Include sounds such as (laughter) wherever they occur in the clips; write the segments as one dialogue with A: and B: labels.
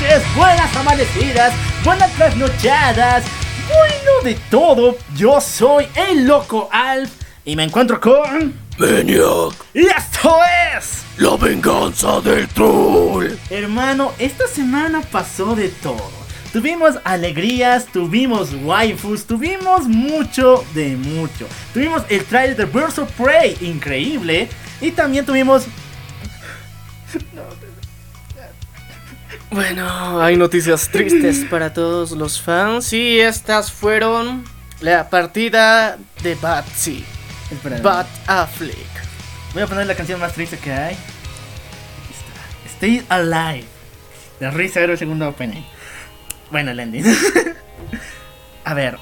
A: Noches, buenas amanecidas, buenas trasnochadas, bueno de todo. Yo soy el loco Alf y me encuentro con.
B: Maniac.
A: ¡Y esto es!
B: La venganza del troll.
A: Hermano, esta semana pasó de todo. Tuvimos alegrías, tuvimos waifus, tuvimos mucho de mucho. Tuvimos el trailer de Birds of Prey, increíble. Y también tuvimos
C: Bueno, hay noticias tristes para todos los fans y estas fueron la partida de Batsy, Bat Affleck.
A: Voy a poner la canción más triste que hay. Aquí está. Stay Alive. De risa era el segundo opening. Bueno, el ending. (laughs) a ver.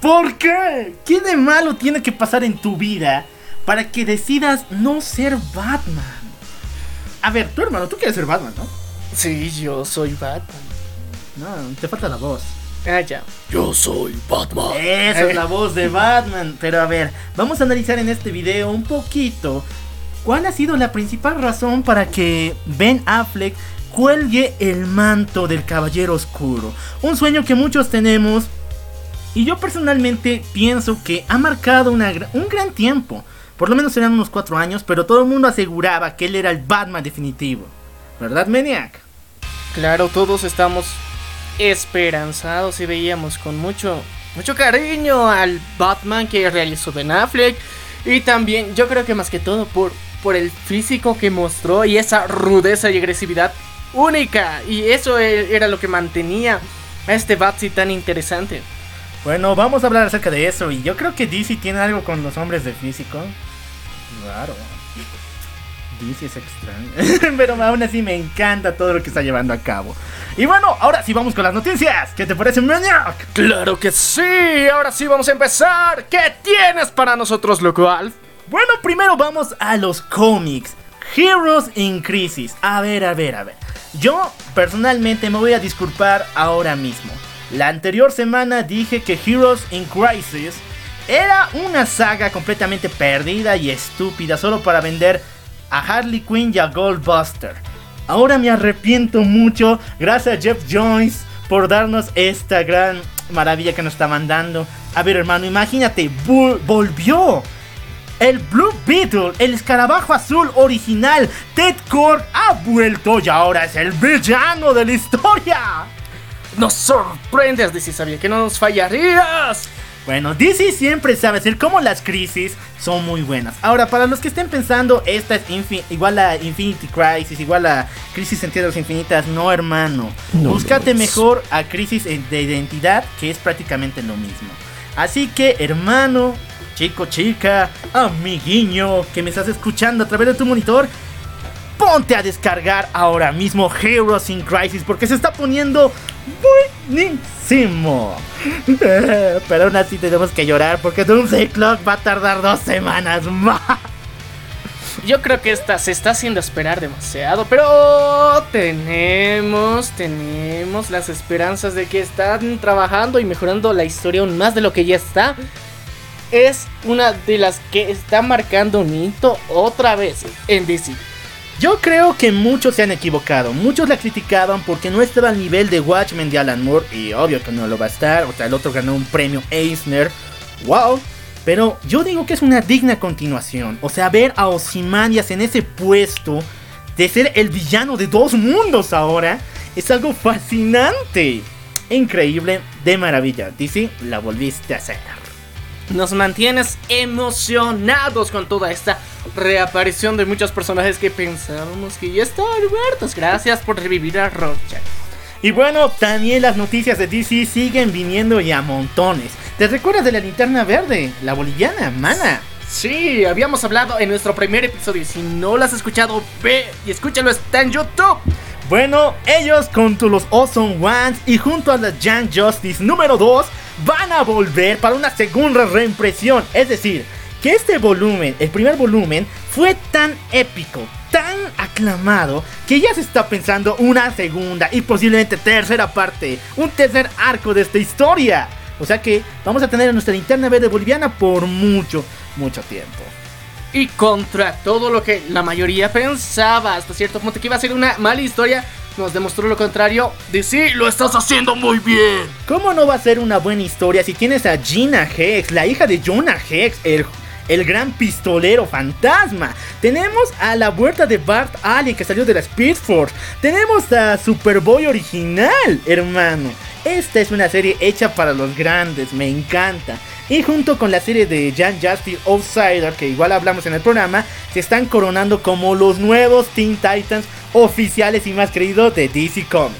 A: ¿Por qué? ¿Qué de malo tiene que pasar en tu vida para que decidas no ser Batman? A ver, tu hermano, tú quieres ser Batman, ¿no?
C: Sí, yo soy Batman.
A: No, te falta la voz.
C: Ah, ya.
B: Yo soy Batman.
A: Esa es la voz de Batman. Pero a ver, vamos a analizar en este video un poquito cuál ha sido la principal razón para que Ben Affleck cuelgue el manto del Caballero Oscuro. Un sueño que muchos tenemos. Y yo personalmente pienso que ha marcado una un gran tiempo. Por lo menos serán unos 4 años, pero todo el mundo aseguraba que él era el Batman definitivo. ¿Verdad, Maniac?
C: Claro, todos estamos esperanzados y veíamos con mucho, mucho cariño al Batman que realizó Ben Affleck. Y también, yo creo que más que todo por, por el físico que mostró y esa rudeza y agresividad única. Y eso e- era lo que mantenía a este Batsy tan interesante.
A: Bueno, vamos a hablar acerca de eso. Y yo creo que DC tiene algo con los hombres de físico. Raro. DC es extraño. (laughs) Pero aún así me encanta todo lo que está llevando a cabo. Y bueno, ahora sí vamos con las noticias. ¿Qué te parece, Maniac?
C: Claro que sí, ahora sí vamos a empezar. ¿Qué tienes para nosotros, loco Alf?
A: Bueno, primero vamos a los cómics. Heroes in Crisis. A ver, a ver, a ver. Yo personalmente me voy a disculpar ahora mismo. La anterior semana dije que Heroes in Crisis era una saga completamente perdida y estúpida solo para vender a Harley Quinn y a Goldbuster. Ahora me arrepiento mucho, gracias a Jeff Jones por darnos esta gran maravilla que nos está mandando. A ver, hermano, imagínate, vol- volvió. El Blue Beetle, el escarabajo azul original, Ted Core ha vuelto y ahora es el villano de la historia.
C: Nos sorprendes, DC, sabía que no nos fallarías.
A: Bueno, DC siempre sabe hacer como las crisis son muy buenas. Ahora, para los que estén pensando, esta es igual a Infinity Crisis, igual a Crisis en Tierras Infinitas, no hermano. Búscate mejor a Crisis de Identidad, que es prácticamente lo mismo. Así que, hermano, chico, chica, amiguiño, que me estás escuchando a través de tu monitor, ponte a descargar ahora mismo Heroes in Crisis porque se está poniendo buenísimo. (laughs) Pero aún así tenemos que llorar porque Doomsday Clock va a tardar dos semanas más.
C: Yo creo que esta se está haciendo esperar demasiado, pero tenemos, tenemos las esperanzas de que están trabajando y mejorando la historia aún más de lo que ya está. Es una de las que está marcando un hito otra vez en DC.
A: Yo creo que muchos se han equivocado. Muchos la criticaban porque no estaba al nivel de Watchmen de Alan Moore. Y obvio que no lo va a estar. O sea, el otro ganó un premio Eisner. ¡Wow! Pero yo digo que es una digna continuación. O sea, ver a Ozymandias en ese puesto de ser el villano de dos mundos ahora es algo fascinante. Increíble, de maravilla. DC, la volviste a hacer.
C: Nos mantienes emocionados con toda esta reaparición de muchos personajes que pensábamos que ya estaban muertos. Gracias por revivir a Rorschach.
A: Y bueno, también las noticias de DC siguen viniendo y a montones. ¿Te recuerdas de la linterna verde? La boliviana, mana.
C: Sí, habíamos hablado en nuestro primer episodio. Si no lo has escuchado, ve y escúchalo, está en YouTube.
A: Bueno, ellos a los Awesome Ones y junto a la Young Justice número 2 van a volver para una segunda reimpresión. Es decir, que este volumen, el primer volumen, fue tan épico, tan aclamado, que ya se está pensando una segunda y posiblemente tercera parte, un tercer arco de esta historia. O sea que vamos a tener a nuestra linterna verde boliviana por mucho, mucho tiempo.
C: Y contra todo lo que la mayoría pensaba hasta cierto punto que iba a ser una mala historia, nos demostró lo contrario. Sí, lo estás haciendo muy bien.
A: ¿Cómo no va a ser una buena historia si tienes a Gina Hex, la hija de Jonah Hex, el, el gran pistolero fantasma? Tenemos a la vuelta de Bart Allen que salió de la Speed Force. Tenemos a Superboy original, hermano. Esta es una serie hecha para los grandes, me encanta. Y junto con la serie de Jan Justice Outsider, que igual hablamos en el programa, se están coronando como los nuevos Teen Titans oficiales y más creídos de DC Comics.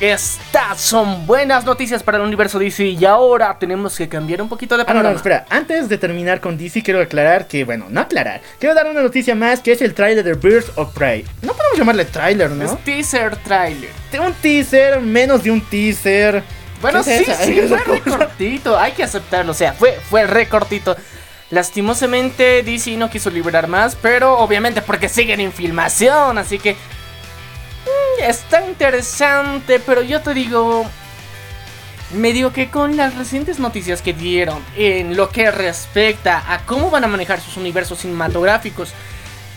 C: Estas son buenas noticias para el universo DC y ahora tenemos que cambiar un poquito de
A: Ah, no,
C: panorama.
A: no, espera, antes de terminar con DC quiero aclarar que, bueno, no aclarar, quiero dar una noticia más que es el trailer de Birds of Prey. No podemos llamarle trailer, ¿no?
C: Es teaser trailer.
A: Un teaser, menos de un teaser.
C: Bueno,
A: ¿Qué
C: sí,
A: es
C: sí,
A: ¿Qué es (laughs)
C: fue recortito, hay que aceptarlo, o sea, fue, fue recortito. Lastimosamente DC no quiso liberar más, pero obviamente porque siguen en filmación, así que mm, está interesante, pero yo te digo, me digo que con las recientes noticias que dieron en lo que respecta a cómo van a manejar sus universos cinematográficos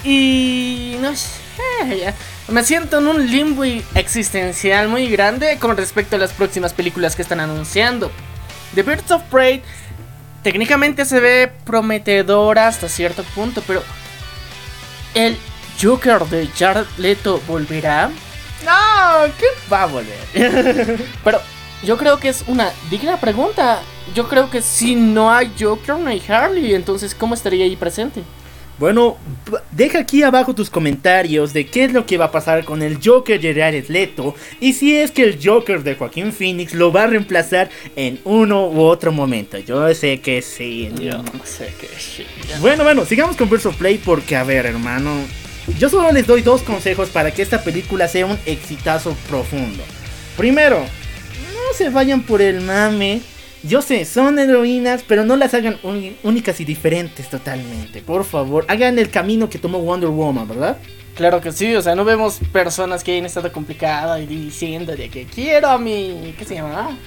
C: y no sé, me siento en un limbo existencial muy grande con respecto a las próximas películas que están anunciando. The Birds of Prey técnicamente se ve prometedora hasta cierto punto, pero el Joker de Jared Leto volverá.
A: No, ¿qué va a volver? (laughs)
C: Pero yo creo que es una digna pregunta. Yo creo que si no hay Joker, no hay Harley. Entonces, ¿cómo estaría ahí presente?
A: Bueno, deja aquí abajo tus comentarios de qué es lo que va a pasar con el Joker de Jared Leto y si es que el Joker de Joaquín Phoenix lo va a reemplazar en uno u otro momento. Yo sé que sí.
C: Yo no sé qué shit.
A: Bueno, bueno, sigamos con of Play porque, a ver, hermano, yo solo les doy dos consejos para que esta película sea un exitazo profundo. Primero, no se vayan por el mame. Yo sé, son heroínas, pero no las hagan únicas y diferentes totalmente. Por favor, hagan el camino que tomó Wonder Woman, ¿verdad?
C: Claro que sí, o sea, no vemos personas que hayan estado complicadas y diciendo de que quiero a mi. ¿Qué se llama?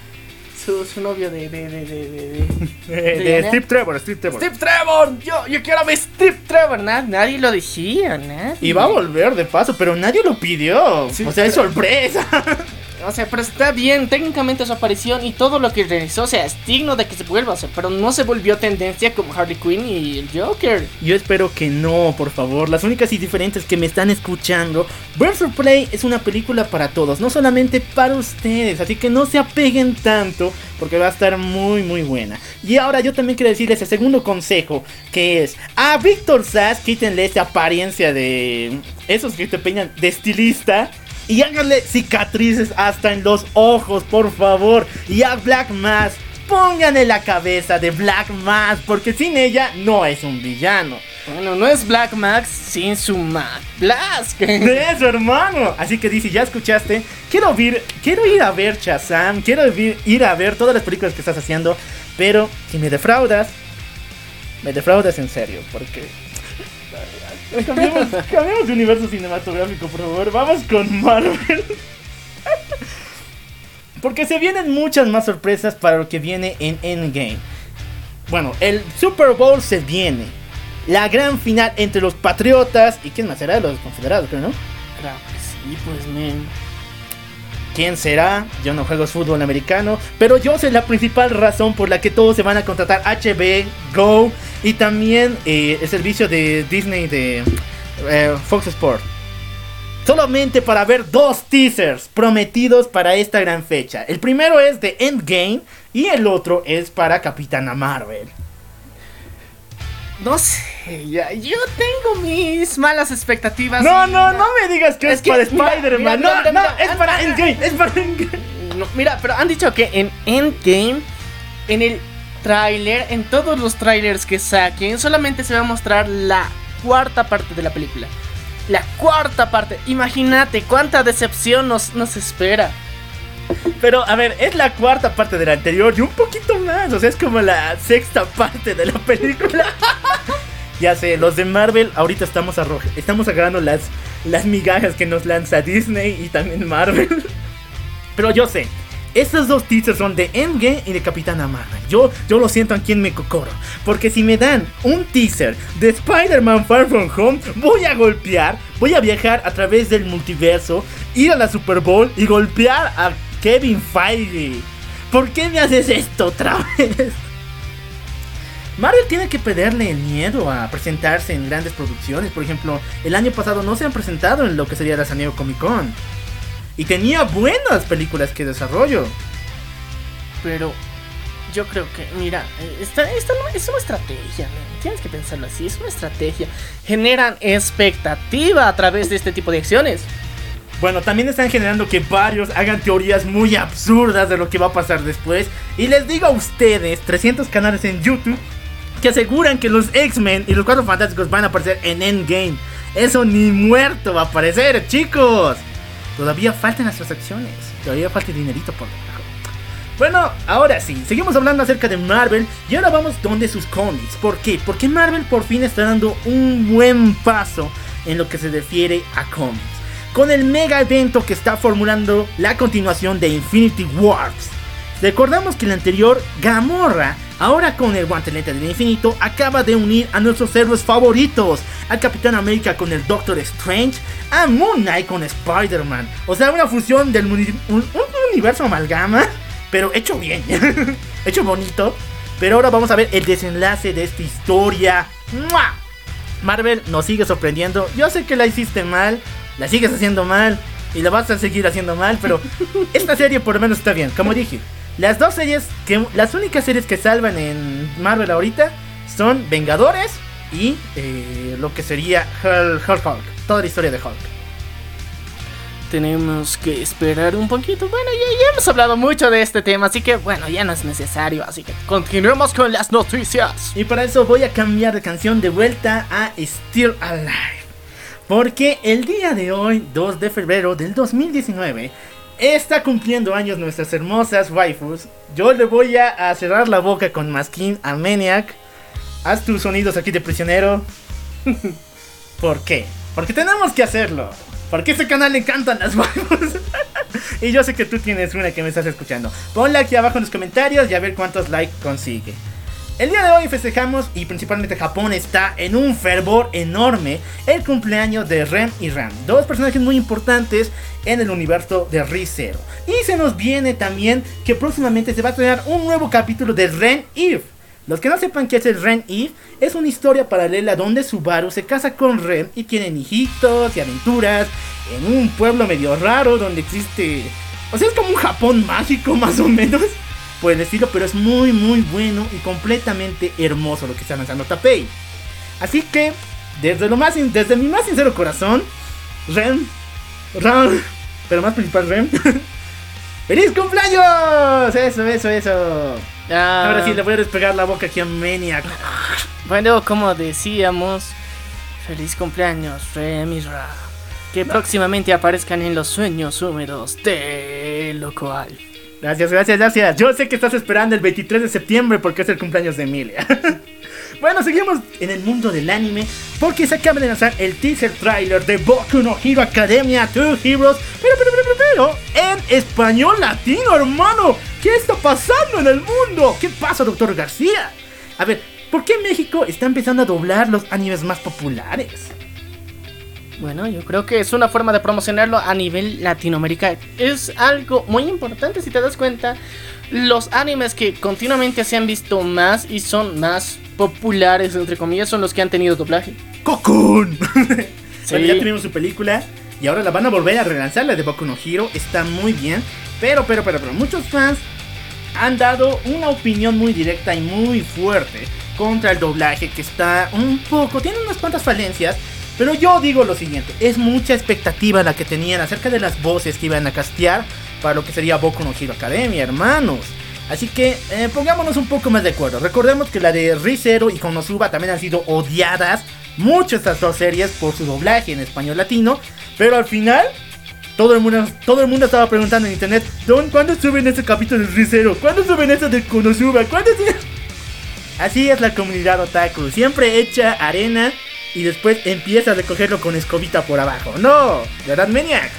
C: Su, su novio de. de. de. de. de,
A: De, (laughs)
C: Diana.
A: Steve Trevor, Steve Trevor.
C: Steve Trevor, yo, yo quiero a mi Steve Trevor, Na- nadie lo decía, nadie.
A: Y va a volver de paso, pero nadie lo pidió.
C: Sí,
A: o sea, es sorpresa. (laughs)
C: O sea, pero está bien, técnicamente su aparición y todo lo que realizó, o sea, es digno de que se vuelva a hacer, pero no se volvió tendencia como Harley Quinn y el Joker.
A: Yo espero que no, por favor. Las únicas y diferentes que me están escuchando, Birds of Prey es una película para todos, no solamente para ustedes. Así que no se apeguen tanto, porque va a estar muy, muy buena. Y ahora yo también quiero decirles el segundo consejo, que es a Víctor Sass, quítenle esa apariencia de esos que te peinan de estilista. Y háganle cicatrices hasta en los ojos, por favor. Y a Black Mass, pónganle la cabeza de Black Mass, porque sin ella no es un villano.
C: Bueno, no es Black Max sin su Mac Blast. (laughs)
A: De eso, hermano. Así que dice, ya escuchaste. Quiero ir, quiero ir a ver Shazam. Quiero ir, ir a ver todas las películas que estás haciendo. Pero si me defraudas, me defraudas en serio. Porque. (laughs) Cambiemos de universo cinematográfico, por favor. Vamos con Marvel. (laughs) Porque se vienen muchas más sorpresas para lo que viene en Endgame. Bueno, el Super Bowl se viene. La gran final entre los Patriotas y quién más será los Confederados, creo, ¿no?
C: Claro que sí, pues, men.
A: ¿Quién será? Yo no juego fútbol americano, pero yo sé la principal razón por la que todos se van a contratar HB, Go y también eh, el servicio de Disney de eh, Fox Sport. Solamente para ver dos teasers prometidos para esta gran fecha. El primero es de Endgame y el otro es para Capitana Marvel.
C: No sé, ya, yo tengo mis malas expectativas.
A: No,
C: y
A: no, no me digas que es,
C: Es que,
A: para Spider-Man. No, no,
C: mira,
A: es para Endgame, es para Endgame.
C: No, mira, pero han dicho que en Endgame, en el tráiler, en todos los trailers que saquen, solamente se va a mostrar la cuarta parte de la película. La cuarta parte. Imagínate cuánta decepción nos, nos espera.
A: Pero, a ver, es la cuarta parte de la anterior y un poquito más. O sea, es como la sexta parte de la película. (laughs) ya sé, los de Marvel ahorita estamos, arroja- estamos agarrando las, las migajas que nos lanza Disney y también Marvel. (laughs) Pero yo sé, estos dos teasers son de Endgame y de Capitana Marvel. Yo, yo lo siento aquí en mi cocoro. Porque si me dan un teaser de Spider-Man Far From Home, voy a golpear, voy a viajar a través del multiverso, ir a la Super Bowl y golpear a Kevin Feige. ¿Por qué me haces esto otra vez? Marvel tiene que perderle el miedo a presentarse en grandes producciones. Por ejemplo, el año pasado no se han presentado en lo que sería la San Diego Comic Con. Y tenía buenas películas que desarrollo.
C: Pero yo creo que, mira, eh, esta, esta no es una estrategia, tienes que pensarlo así, es una estrategia. Generan expectativa a través de este tipo de acciones.
A: Bueno, también están generando que varios hagan teorías muy absurdas de lo que va a pasar después. Y les digo a ustedes, 300 canales en YouTube, que aseguran que los X-Men y los Cuatro Fantásticos van a aparecer en Endgame. Eso ni muerto va a aparecer, chicos. Todavía faltan las transacciones. Todavía falta el dinerito por debajo. Bueno, ahora sí, seguimos hablando acerca de Marvel y ahora vamos donde sus cómics. ¿Por qué? Porque Marvel por fin está dando un buen paso en lo que se refiere a cómics. Con el mega evento que está formulando la continuación de Infinity Wars. Recordamos que el anterior, Gamorra, ahora con el guantelete del infinito, acaba de unir a nuestros héroes favoritos. Al Capitán América con el Doctor Strange, a Moon Knight con Spider-Man. O sea, una fusión del un, un universo amalgama, pero hecho bien, (laughs) hecho bonito. Pero ahora vamos a ver el desenlace de esta historia. ¡Mua! Marvel nos sigue sorprendiendo. Yo sé que la hiciste mal, la sigues haciendo mal y la vas a seguir haciendo mal, pero (laughs) esta serie por lo menos está bien. Como dije, las dos series que las únicas series que salvan en Marvel ahorita son Vengadores y eh, lo que sería Hulk, Hulk, Hulk, toda la historia de Hulk.
C: Tenemos que esperar un poquito. Bueno, ya, ya hemos hablado mucho de este tema, así que bueno, ya no es necesario. Así que continuemos con las noticias.
A: Y para eso voy a cambiar de canción de vuelta a Still Alive. Porque el día de hoy, 2 de febrero del 2019, está cumpliendo años nuestras hermosas waifus. Yo le voy a, a cerrar la boca con Maskin a Maniac. Haz tus sonidos aquí de prisionero. (laughs) ¿Por qué? Porque tenemos que hacerlo. Porque este canal le encantan las waifus. (laughs) y yo sé que tú tienes una que me estás escuchando. Ponla aquí abajo en los comentarios y a ver cuántos likes consigue. El día de hoy festejamos y principalmente Japón está en un fervor enorme el cumpleaños de Rem y Ram, dos personajes muy importantes en el universo de ReZero. Y se nos viene también que próximamente se va a estrenar un nuevo capítulo de Ren Eve. Los que no sepan qué es el Ren Eve, es una historia paralela donde Subaru se casa con Ren y tienen hijitos y aventuras en un pueblo medio raro donde existe... O sea, es como un Japón mágico (laughs) más o menos por el estilo, pero es muy muy bueno y completamente hermoso lo que está lanzando Tapei. Así que, desde lo más desde mi más sincero corazón, Rem, Ram, pero más principal Rem, (laughs) ¡Feliz cumpleaños! Eso, eso, eso.
C: Ah,
A: Ahora sí le voy a despegar la boca aquí a Maniac.
C: Bueno, como decíamos, feliz cumpleaños, Remy Ra. Que próximamente aparezcan en los sueños húmedos de Locoal.
A: Gracias, gracias, gracias. Yo sé que estás esperando el 23 de septiembre porque es el cumpleaños de Emilia. (laughs) bueno, seguimos en el mundo del anime porque se acaba de lanzar el teaser trailer de Boku no Hero Academia 2 Heroes. Pero, pero, pero, pero, pero, en español latino, hermano. ¿Qué está pasando en el mundo? ¿Qué pasa, doctor García? A ver, ¿por qué México está empezando a doblar los animes más populares?
C: Bueno, yo creo que es una forma de promocionarlo a nivel Latinoamérica. Es algo muy importante si te das cuenta. Los animes que continuamente se han visto más y son más populares, entre comillas, son los que han tenido doblaje.
A: ¡Cocoon!
C: Sí. (laughs)
A: Bueno, ya tuvimos su película y ahora la van a volver a relanzar, la de Boku no Hero. Está muy bien, pero, pero, pero, pero, muchos fans han dado una opinión muy directa y muy fuerte contra el doblaje que está un poco, tiene unas cuantas falencias. Pero yo digo lo siguiente, es mucha expectativa la que tenían acerca de las voces que iban a castear para lo que sería Boku no Hero Academia, hermanos. Así que eh, pongámonos un poco más de acuerdo. Recordemos que la de Rizero y Konosuba también han sido odiadas mucho estas dos series por su doblaje en español latino. Pero al final, todo el mundo, todo el mundo estaba preguntando en internet: Don, ¿cuándo suben ese capítulo de Rizero? ¿Cuándo suben ese de Konosuba? ¿Cuándo suben? Así es la comunidad otaku. Siempre echa arena y después empieza a recogerlo con escobita por abajo. No, ¿verdad, Maniac?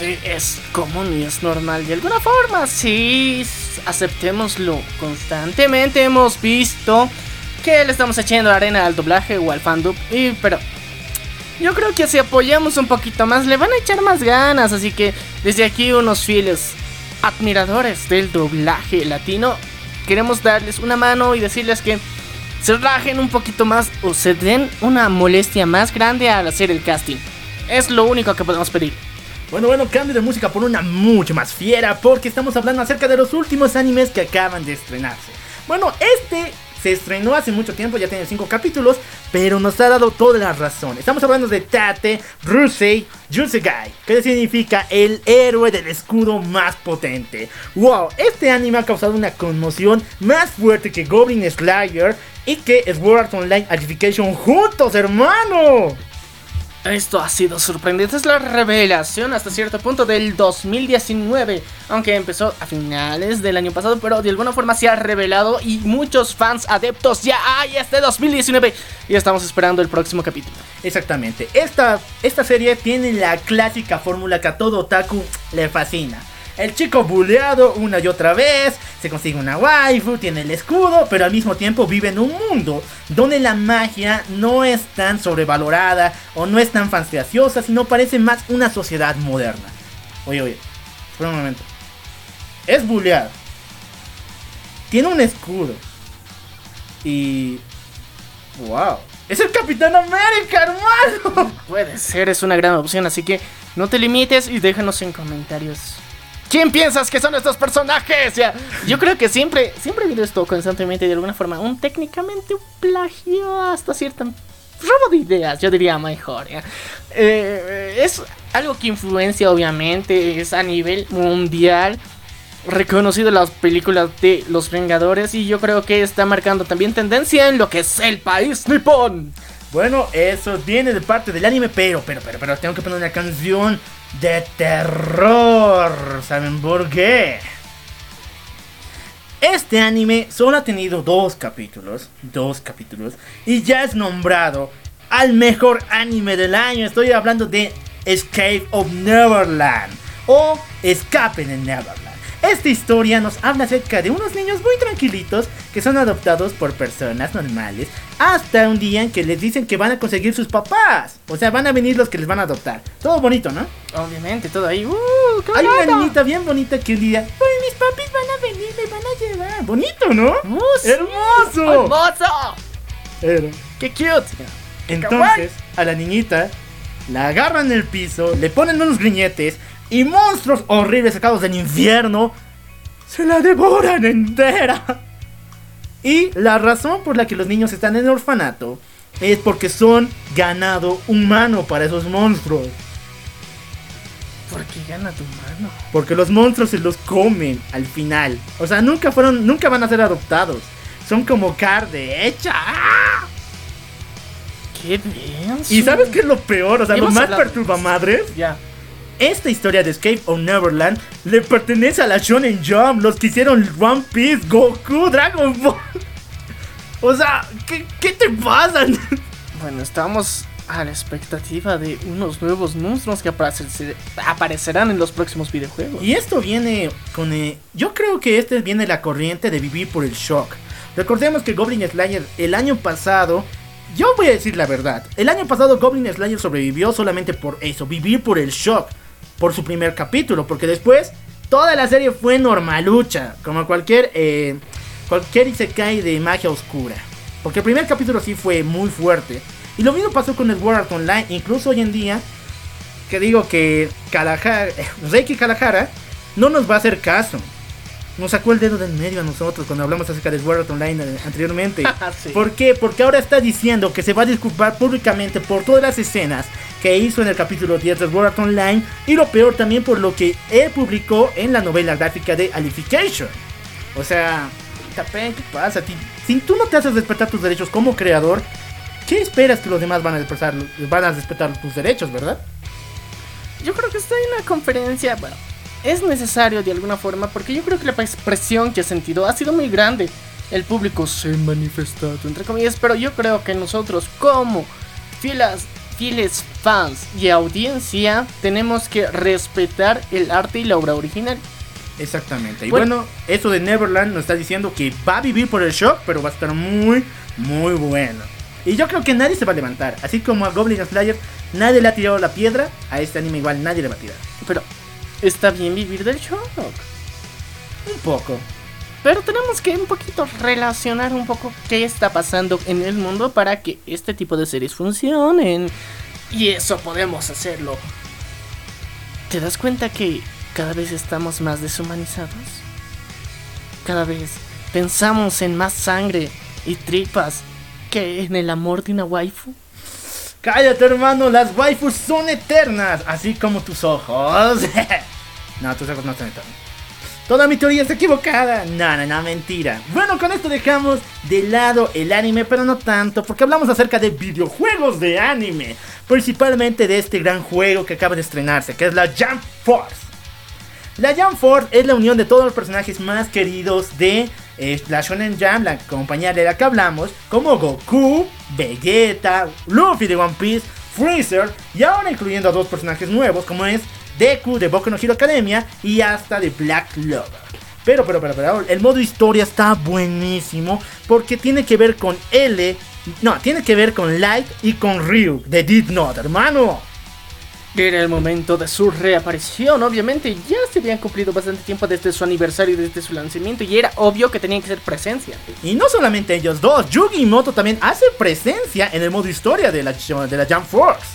C: Eh, Es común y es normal de alguna forma, sí, aceptémoslo. Constantemente hemos visto que le estamos echando arena al doblaje o al fandom, y, pero yo creo que si apoyamos un poquito más le van a echar más ganas, así que desde aquí unos fieles admiradores del doblaje latino, queremos darles una mano y decirles que se rajen un poquito más o se den una molestia más grande al hacer el casting. Es lo único que podemos pedir.
A: Bueno, bueno, cambio de música por una mucho más fiera porque estamos hablando acerca de los últimos animes que acaban de estrenarse. Bueno, este se estrenó hace mucho tiempo, ya tiene 5 capítulos, pero nos ha dado toda la razón. Estamos hablando de Tate Rusei Yusegai, que significa el héroe del escudo más potente. Wow, este anime ha causado una conmoción más fuerte que Goblin Slayer y que Sword Art Online Edification juntos, hermano.
C: Esto ha sido sorprendente, es la revelación hasta cierto punto del 2019, aunque empezó a finales del año pasado, pero de alguna forma se ha revelado y muchos fans adeptos ya hay este 2019 y estamos esperando el próximo capítulo.
A: Exactamente. Esta, esta serie tiene la clásica fórmula que a todo otaku le fascina. El chico buleado una y otra vez, se consigue una waifu, tiene el escudo, pero al mismo tiempo vive en un mundo donde la magia no es tan sobrevalorada o no es tan fantasiosa, sino parece más una sociedad moderna. Oye, oye, espera un momento. Es buleado. Tiene un escudo. Y... ¡Wow! ¡Es el Capitán América, hermano!
C: Puede ser, es una gran opción, así que no te limites y déjanos en comentarios. ¿Quién piensas que son estos personajes? Ya, yo creo que siempre, siempre he visto esto constantemente de alguna forma. Un técnicamente un plagio hasta cierta robo de ideas, yo diría mejor. ¿ya? Eh, es algo que influencia, obviamente, es a nivel mundial. Reconocido las películas de los Vengadores y yo creo que está marcando también tendencia en lo que es el país nipón.
A: Bueno, eso viene de parte del anime, pero, pero, pero, pero tengo que poner una canción de terror. ¿Saben por qué? Este anime solo ha tenido dos capítulos, dos capítulos, y ya es nombrado al mejor anime del año. Estoy hablando de Escape of Neverland o Escapen en Neverland. Esta historia nos habla acerca de unos niños muy tranquilitos que son adoptados por personas normales hasta un día en que les dicen que van a conseguir sus papás. O sea, van a venir los que les van a adoptar. Todo bonito, ¿no?
C: Obviamente, todo ahí. ¡Uh! qué
A: Hay una niñita bien bonita que un día, pues mis papis van a venir, me van a llevar. Bonito, ¿no?
C: ¡Uh, sí!
A: ¡Hermoso!
C: ¡Hermoso!
A: Era.
C: ¡Qué cute!
A: Entonces, a la niñita la agarran en el piso, le ponen unos griñetes y monstruos horribles sacados del infierno se la devoran entera. Y la razón por la que los niños están en el orfanato es porque son ganado humano para esos monstruos.
C: ¿Por qué gana tu mano?
A: Porque los monstruos se los comen al final. O sea, nunca fueron, nunca van a ser adoptados. Son como carne hecha. ¡Ah!
C: ¡Qué bien!
A: ¿Y sabes qué es lo peor? O sea, lo más
C: hablado de
A: perturba madres.
C: Ya.
A: Esta historia de Escape of Neverland le pertenece a la Shonen Jump, los que hicieron One Piece, Goku, Dragon Ball. (laughs) O sea, ¿qué, qué te pasa? (laughs)
C: Bueno, estamos a la expectativa de unos nuevos monstruos que aparecer- aparecerán en los próximos videojuegos.
A: Y esto viene con... eh, yo creo que este viene la corriente de vivir por el shock. Recordemos que Goblin Slayer el año pasado... Yo voy a decir la verdad. El año pasado Goblin Slayer sobrevivió solamente por eso, vivir por el shock. Por su primer capítulo. Porque después toda la serie fue normalucha. Como cualquier... Eh, cualquier Isekai de magia oscura. Porque el primer capítulo sí fue muy fuerte. Y lo mismo pasó con el World Art Online. Incluso hoy en día que digo que Kalahara, Reiki Kalahara no nos va a hacer caso. Nos sacó el dedo del medio a nosotros cuando hablamos acerca de Sword Art Online eh, anteriormente. (laughs)
C: Sí.
A: ¿Por qué? Porque ahora está diciendo que se va a disculpar públicamente por todas las escenas que hizo en el capítulo 10 de Sword Art Online y lo peor también por lo que él publicó en la novela gráfica de Alification. O sea, ¿qué pasa? Si tú no te haces respetar tus derechos como creador, ¿qué esperas que los demás van a respetar, van a respetar tus derechos, verdad?
C: Yo creo que está en una conferencia, bueno, es necesario de alguna forma porque yo creo que la expresión que ha sentido ha sido muy grande. El público se ha manifestado, entre comillas, pero yo creo que nosotros como fieles, fieles fans y audiencia tenemos que respetar el arte y la obra original.
A: Exactamente. Y
C: Bueno.
A: bueno, eso de Neverland nos está diciendo que va a vivir por el shock, pero va a estar muy, muy bueno. Y yo creo que nadie se va a levantar. Así como a Goblin Slayer, nadie le ha tirado la piedra. A este anime igual nadie le va a tirar.
C: Pero está bien vivir del shock.
A: Un poco.
C: Pero tenemos que un poquito relacionar un poco qué está pasando en el mundo para que este tipo de series funcionen. Y eso podemos hacerlo. ¿Te das cuenta que cada vez estamos más deshumanizados? Cada vez pensamos en más sangre y tripas que en el amor de una waifu.
A: Cállate, hermano, las waifus son eternas, así como tus ojos. (laughs) no, tus ojos no son eternos. Toda mi teoría está equivocada. No, no, no, mentira. Bueno, con esto dejamos de lado el anime, pero no tanto, porque hablamos acerca de videojuegos de anime. Principalmente de este gran juego que acaba de estrenarse, que es la Jump Force. La Jump Force es la unión de todos los personajes más queridos de eh, la Shonen Jump, la compañía de la que hablamos, como Goku, Vegeta, Luffy de One Piece, Freezer y ahora incluyendo a dos personajes nuevos como es Deku de Boku no Hero Academia y hasta de Black Clover. Pero, pero, pero, pero, el modo historia está buenísimo porque tiene que ver con L, no, tiene que ver con Light y con Ryu de Dead Note, hermano.
C: Era el momento de su reaparición, obviamente ya se habían cumplido bastante tiempo desde su aniversario y desde su lanzamiento y era obvio que tenían que ser presencia.
A: Y no solamente ellos dos, Yugi y Moto también hace presencia en el modo historia de la, de la Jump Force.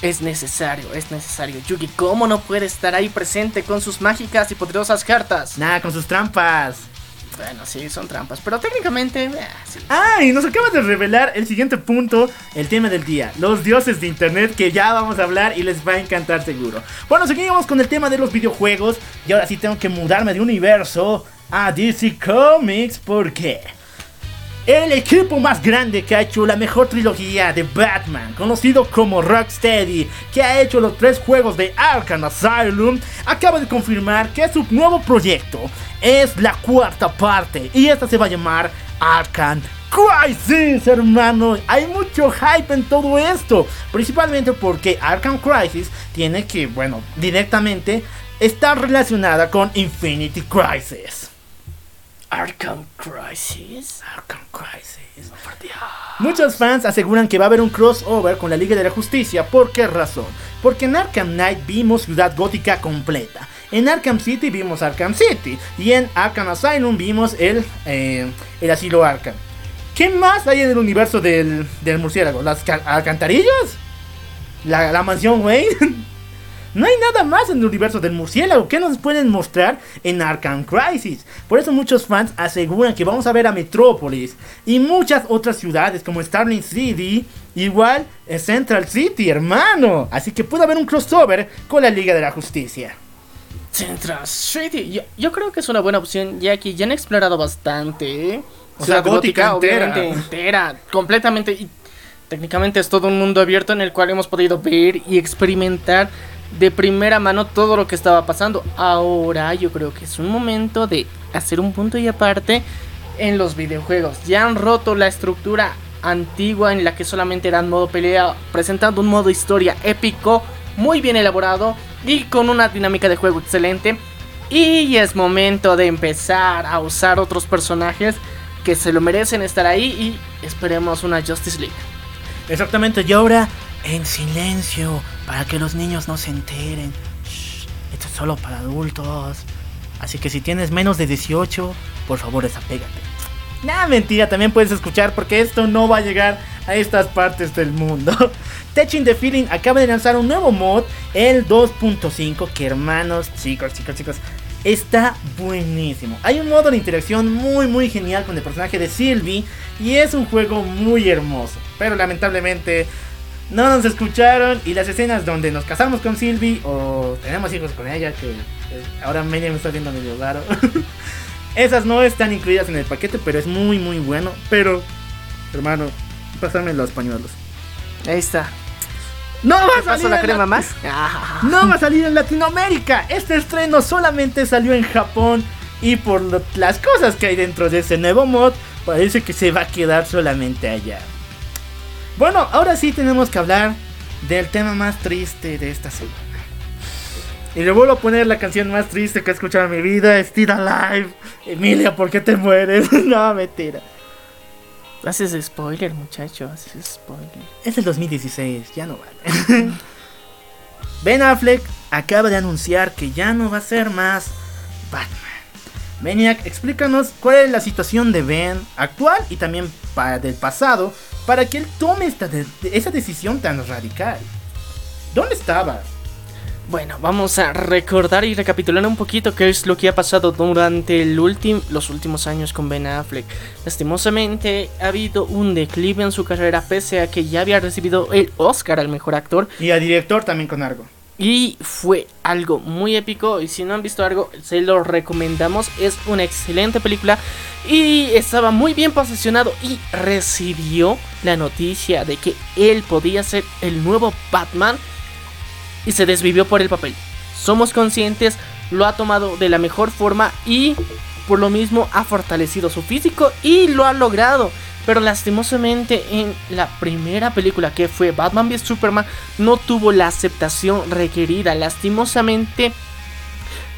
C: Es necesario, es necesario. Yugi, ¿cómo no puede estar ahí presente con sus mágicas y poderosas cartas?
A: Nada, con sus trampas.
C: Bueno, sí, son trampas, pero técnicamente, eh.
A: Ah, nos acaba de revelar el siguiente punto, el tema del día, los dioses de internet que ya vamos a hablar y les va a encantar seguro. Bueno, seguimos con el tema de los videojuegos y ahora sí tengo que mudarme de universo a DC Comics porque el equipo más grande que ha hecho la mejor trilogía de Batman, conocido como Rocksteady, que ha hecho los tres juegos de Arkham Asylum, acaba de confirmar que su nuevo proyecto es la cuarta parte y esta se va a llamar Arkham Crisis, hermano. Hay mucho hype en todo esto, principalmente porque Arkham Crisis tiene que, bueno, directamente estar relacionada con Infinity Crisis.
C: Arkham Crisis.
A: Arkham Crisis. Muchos fans aseguran que va a haber un crossover con la Liga de la Justicia. ¿Por qué razón? Porque en Arkham Knight vimos Ciudad Gótica completa. En Arkham City vimos Arkham City. Y en Arkham Asylum vimos el, eh, el asilo Arkham. ¿Qué más hay en el universo del, del murciélago? ¿Las ca- alcantarillas? ¿La, la mansión Wayne? (laughs) No hay nada más en el universo del murciélago que nos pueden mostrar en Arkham Crisis. Por eso muchos fans aseguran que vamos a ver a Metrópolis y muchas otras ciudades como Starling City, igual en Central City, hermano. Así que puede haber un crossover con la Liga de la Justicia.
C: Central City. Yo, yo creo que es una buena opción, ya que ya han explorado bastante. ¿eh?
A: O sea, gótica
C: entera. completamente. Y técnicamente es todo un mundo abierto en el cual hemos podido ver y experimentar de primera mano todo lo que estaba pasando. Ahora yo creo que es un momento de hacer un punto y aparte en los videojuegos. Ya han roto la estructura antigua en la que solamente eran modo pelea, presentando un modo historia épico, muy bien elaborado y con una dinámica de juego excelente. Y es momento de empezar a usar otros personajes que se lo merecen estar ahí y esperemos una Justice League.
A: Exactamente, y ahora en silencio, para que los niños no se enteren. Shh, esto es solo para adultos. Así que si tienes menos de 18, por favor desapégate. Nah, mentira, también puedes escuchar porque esto no va a llegar a estas partes del mundo. (laughs) Touching the Feeling acaba de lanzar un nuevo mod, el 2.5, que hermanos, chicos, chicos, chicos, está buenísimo. Hay un modo de interacción muy, muy genial con el personaje de Sylvie y es un juego muy hermoso. Pero lamentablemente no nos escucharon y las escenas donde nos casamos con Sylvie o tenemos hijos con ella, que eh, ahora medio me está viendo medio raro. (laughs) Esas no están incluidas en el paquete, pero es muy, muy bueno. Pero, hermano, pásame los pañuelos.
C: Ahí está.
A: No va a
C: ¿Te
A: salir
C: la crema más? Ah. (laughs)
A: No va a salir en Latinoamérica. Este estreno solamente salió en Japón. Y por lo- las cosas que hay dentro de ese nuevo mod, parece que se va a quedar solamente allá. Bueno, ahora sí tenemos que hablar del tema más triste de esta semana. Y le vuelvo a poner la canción más triste que he escuchado en mi vida, Still Alive. Emilia, ¿por qué te mueres? (laughs) no, mentira.
C: Haces spoiler, muchacho. Haces spoiler.
A: Es el 2016, ya no vale. (laughs) ben Affleck acaba de anunciar que ya no va a ser más Batman. Maniac, explícanos cuál es la situación de Ben actual y también para del pasado para que él tome esta de- esa decisión tan radical. ¿Dónde estaba?
C: Bueno, vamos a recordar y recapitular un poquito qué es lo que ha pasado durante el los últimos años con Ben Affleck. Lastimosamente ha habido un declive en su carrera pese a que ya había recibido el Oscar al mejor actor
A: Y a director también con algo.
C: y fue algo muy épico y si no han visto algo se lo recomendamos. Es una excelente película y estaba muy bien posicionado y recibió la noticia de que él podía ser el nuevo Batman y se desvivió por el papel. Somos conscientes, lo ha tomado de la mejor forma y por lo mismo ha fortalecido su físico y lo ha logrado. Pero lastimosamente en la primera película que fue Batman vs Superman no tuvo la aceptación requerida. Lastimosamente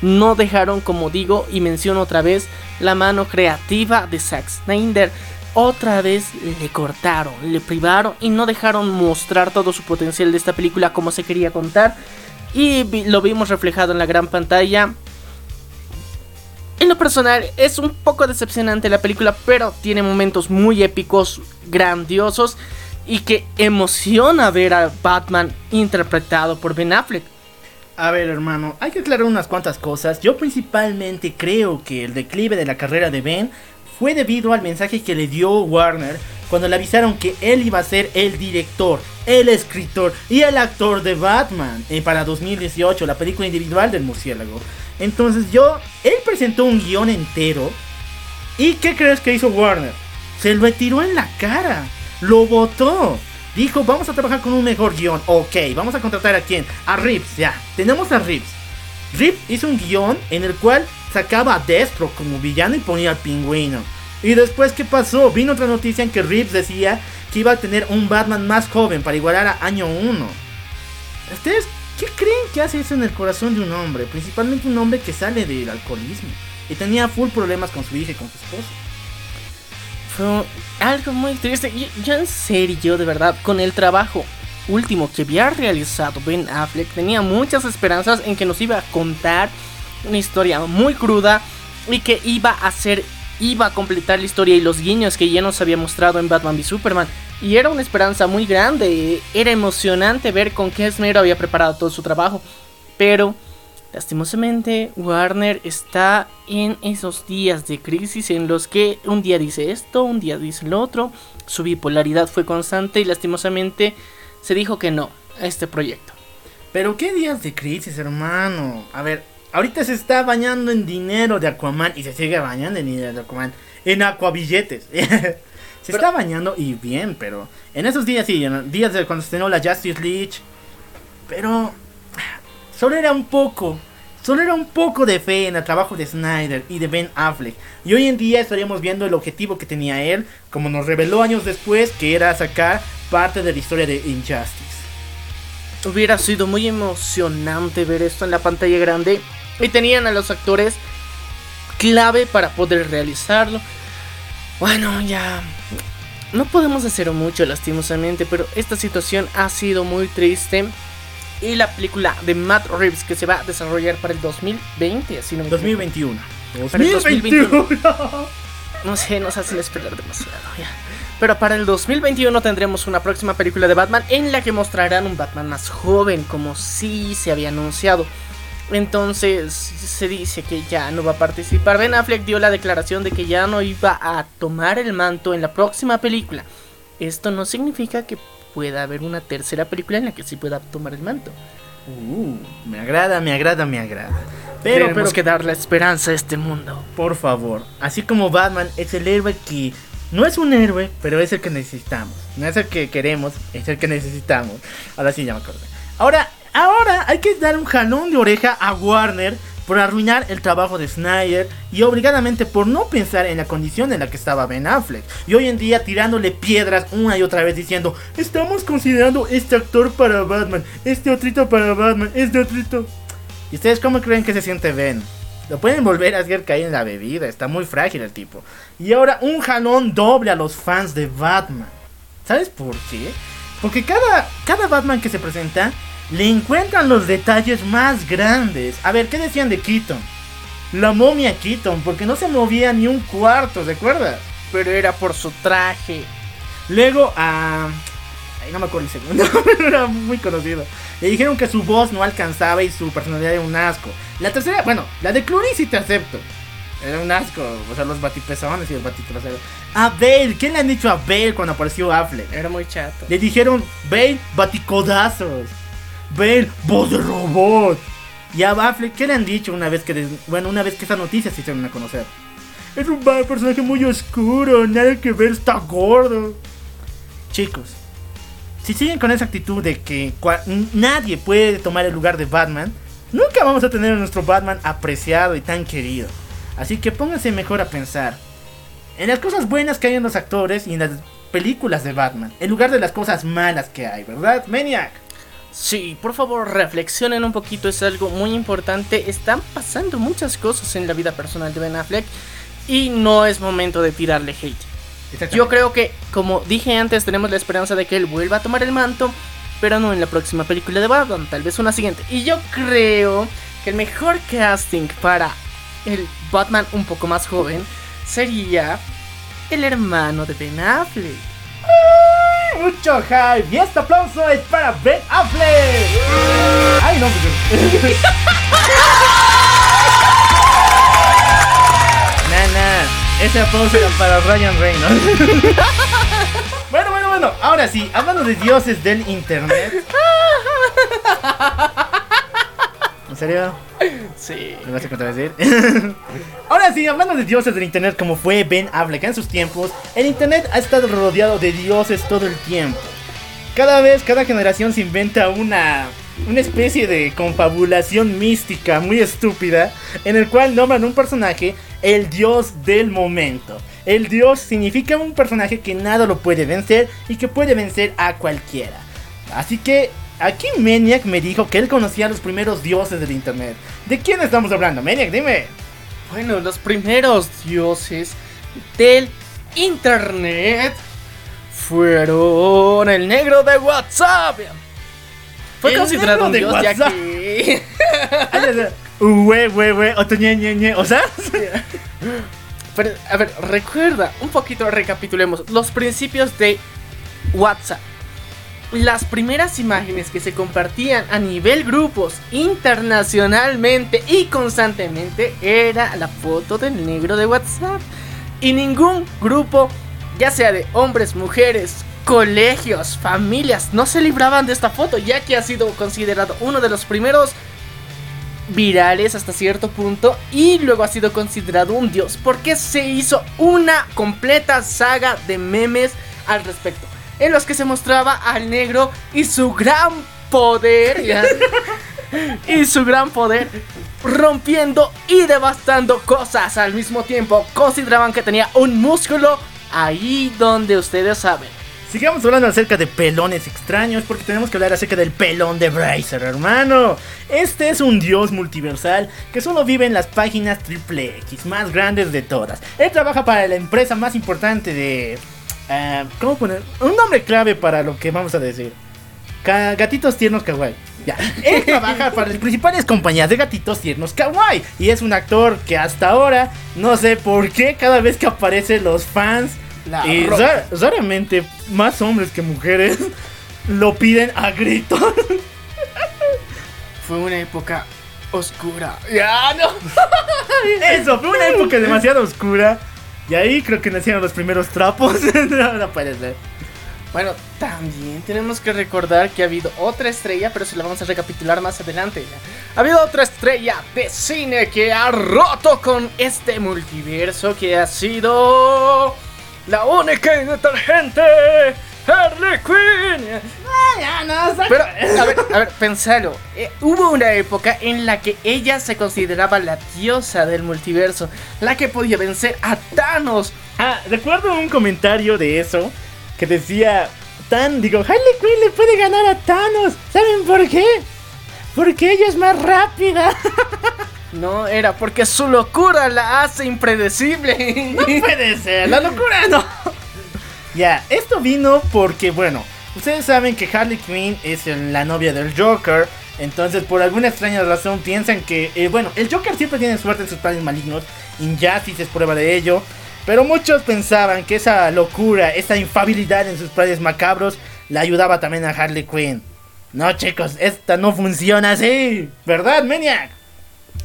C: no dejaron, como digo y menciono otra vez, la mano creativa de Zack Snyder. Otra vez le cortaron, le privaron y no dejaron mostrar todo su potencial de esta película como se quería contar. Y lo vimos reflejado en la gran pantalla. En lo personal es un poco decepcionante la película, pero tiene momentos muy épicos, grandiosos y que emociona ver a Batman interpretado por Ben Affleck.
A: A ver, hermano, hay que aclarar unas cuantas cosas. Yo principalmente creo que el declive de la carrera de Ben fue debido al mensaje que le dio Warner cuando le avisaron que él iba a ser el director, el escritor y el actor de Batman eh, para 2018, la película individual del murciélago. Entonces yo, él presentó un guion entero. ¿Y qué crees que hizo Warner? Se lo tiró en la cara. Lo votó. Dijo, vamos a trabajar con un mejor guion. Ok, vamos a contratar a quién? A Reeves, ya. Tenemos a Reeves. Reeves hizo un guion en el cual sacaba a Destro como villano y ponía al pingüino. Y después, ¿qué pasó? Vino otra noticia en que Reeves decía que iba a tener un Batman más joven para igualar a año 1. ¿Ustedes qué creen que hace eso en el corazón de un hombre? Principalmente un hombre que sale del alcoholismo. Y tenía full problemas con su hija y con su esposo.
C: Fue algo muy triste. Yo en serio, de verdad, con el trabajo último que había realizado Ben Affleck, tenía muchas esperanzas en que nos iba a contar una historia muy cruda y que iba a ser, iba a completar la historia y los guiños que ya nos había mostrado en Batman v Superman. Y era una esperanza muy grande, era emocionante ver con qué esmero había preparado todo su trabajo. Pero Lastimosamente, Warner está en esos días de crisis en los que un día dice esto, un día dice lo otro. Su bipolaridad fue constante y lastimosamente se dijo que no a este proyecto.
A: Pero qué días de crisis, hermano. A ver, ahorita se está bañando en dinero de Aquaman y se sigue bañando en dinero de Aquaman. En Aquabilletes. (laughs) se está bañando y bien, pero en esos días sí, en días de cuando se estrenó la Justice League. Pero solo era un poco, solo era un poco de fe en el trabajo de Snyder y de Ben Affleck. Y hoy en día estaríamos viendo el objetivo que tenía él, como nos reveló años después, que era sacar parte de la historia de Injustice.
C: Hubiera sido muy emocionante ver esto en la pantalla grande y tenían a los actores clave para poder realizarlo. Bueno, ya no podemos hacer mucho lastimosamente, pero esta situación ha sido muy triste. Y la película de Matt Reeves que se va a desarrollar para el 2020, así no me equivoco.
A: 2021.
C: Para el 2021. No sé, nos hacen esperar demasiado ya. Pero para el 2021 tendremos una próxima película de Batman en la que mostrarán un Batman más joven, como sí se había anunciado. Entonces se dice que ya no va a participar. Ben Affleck dio la declaración de que ya no iba a tomar el manto en la próxima película. Esto no significa que pueda haber una tercera película en la que sí pueda tomar el manto.
A: Uh, me agrada, me agrada, me agrada. Pero,
C: Tenemos
A: pero,
C: que darle esperanza a este mundo.
A: por favor, así como Batman es el héroe que no es un héroe, pero es el que necesitamos. No es el que queremos, es el que necesitamos. Ahora sí ya me acordé. Ahora, ahora hay que dar un jalón de oreja a Warner por arruinar el trabajo de Snyder y obligadamente por no pensar en la condición en la que estaba Ben Affleck. Y hoy en día tirándole piedras una y otra vez diciendo, estamos considerando este actor para Batman, este otrito para Batman, este otrito. ¿Y ustedes cómo creen que se siente Ben? Lo pueden volver a hacer caer en la bebida, está muy frágil el tipo. Y ahora un jalón doble a los fans de Batman. ¿Sabes por qué? Porque cada, cada Batman que se presenta le encuentran los detalles más grandes. A ver, ¿qué decían de Keaton? La momia Keaton, porque no se movía ni un cuarto, ¿se acuerdas?
C: Pero era por su traje.
A: Luego a... Ay, no me acuerdo el segundo, (laughs) pero era muy conocido. Le dijeron que su voz no alcanzaba y su personalidad era un asco. La tercera, bueno, la de Clooney sí te acepto. Era un asco, o sea, los batipezones y el batitrasero. A Bale, ¿qué le han dicho a Bale cuando apareció Affleck?
C: Era muy chato.
A: Le dijeron, Bale, baticodazos. Bale, voz de robot. Y a Affleck, ¿qué le han dicho una vez que, des- bueno, una vez que esa noticia se hicieron a conocer? Es un personaje muy oscuro, nada que ver, está gordo. Chicos, si siguen con esa actitud de que nadie puede tomar el lugar de Batman, nunca vamos a tener a nuestro Batman apreciado y tan querido. Así que pónganse mejor a pensar en las cosas buenas que hay en los actores y en las películas de Batman, en lugar de las cosas malas que hay, ¿verdad, Maniac?
C: Sí, por favor, reflexionen un poquito, es algo muy importante. Están pasando muchas cosas en la vida personal de Ben Affleck y no es momento de tirarle hate. Yo creo que, como dije antes, tenemos la esperanza de que él vuelva a tomar el manto, pero no en la próxima película de Batman, tal vez una siguiente. Y yo creo que el mejor casting para el Batman un poco más joven sería el hermano de Ben Affleck.
A: Mucho hype y este aplauso es para Ben Affleck. Ay, no, pues- (laughs) Nana, ese aplauso era para Ryan Reynolds. (laughs) bueno, bueno, bueno, ahora sí, hablando de dioses del internet. (laughs) ¿En serio?
C: Sí.
A: ¿Me vas a contradecir? Ahora sí, hablando de dioses del internet como fue Ben Affleck en sus tiempos, el internet ha estado rodeado de dioses todo el tiempo. Cada vez, cada generación se inventa una, una especie de confabulación mística muy estúpida en el cual nombran un personaje el dios del momento. El dios significa un personaje que nada lo puede vencer y que puede vencer a cualquiera. Así que aquí Maniac me dijo que él conocía los primeros dioses del internet. ¿De quién estamos hablando? Maniac, dime.
C: Bueno, los primeros dioses del internet fueron el negro de WhatsApp. Fue
A: El
C: considerado un dios ya que.
A: Ue, ue, ue, oto, ñe, ñe, ñe. O sea,
C: Pero, a ver, recuerda, un poquito recapitulemos los principios de WhatsApp. Las primeras imágenes que se compartían a nivel grupos internacionalmente y constantemente era la foto del negro de WhatsApp. Y ningún grupo, ya sea de hombres, mujeres, colegios, familias, no se libraban de esta foto, ya que ha sido considerado uno de los primeros virales hasta cierto punto y luego ha sido considerado un dios porque se hizo una completa saga de memes al respecto en los que se mostraba al negro y su gran poder ¿ya? (laughs) y su gran poder rompiendo y devastando cosas al mismo tiempo consideraban que tenía un músculo ahí donde ustedes saben
A: sigamos hablando acerca de pelones extraños porque tenemos que hablar acerca del pelón de Bracer, hermano. Este es un dios multiversal que solo vive en las páginas triple X más grandes de todas. Él trabaja para la empresa más importante de... ah, ¿Cómo poner? Un nombre clave para lo que vamos a decir. Ca- gatitos tiernos kawaii. Ya. (laughs) Él trabaja para las principales compañías de gatitos tiernos kawaii. Y es un actor que hasta ahora, no sé por qué, cada vez que aparece los fans...
C: La
A: y raramente más hombres que mujeres (laughs) lo piden a gritos. (laughs)
C: fue una época oscura ya no
A: Eso, fue una época demasiado oscura. Y ahí creo que nacieron los primeros trapos. (laughs) no, no puede ser.
C: Bueno, también tenemos que recordar que ha habido otra estrella, pero se la vamos a recapitular más adelante. Ha habido otra estrella de cine que ha roto con este multiverso que ha sido la única y Harley Quinn.
A: no, saca-
C: Pero, a ver, a ver, pensalo. Eh, hubo una época en la que ella se consideraba la diosa del multiverso, la que podía vencer a Thanos.
A: Ah, recuerdo un comentario de eso que decía Tan, digo, Harley Quinn le puede ganar a Thanos. ¿Saben por qué? Porque ella es más rápida. (laughs)
C: No, era porque su locura la hace impredecible.
A: No puede ser, la locura no. (laughs) Ya, esto vino porque, bueno, ustedes saben que Harley Quinn es la novia del Joker. Entonces, por alguna extraña razón, piensan que, eh, bueno, el Joker siempre tiene suerte en sus planes malignos. Injustice es prueba de ello. Pero muchos pensaban que esa locura, esa infabilidad en sus planes macabros, le ayudaba también a Harley Quinn. No, chicos, esta no funciona así. ¿Verdad, Maniac?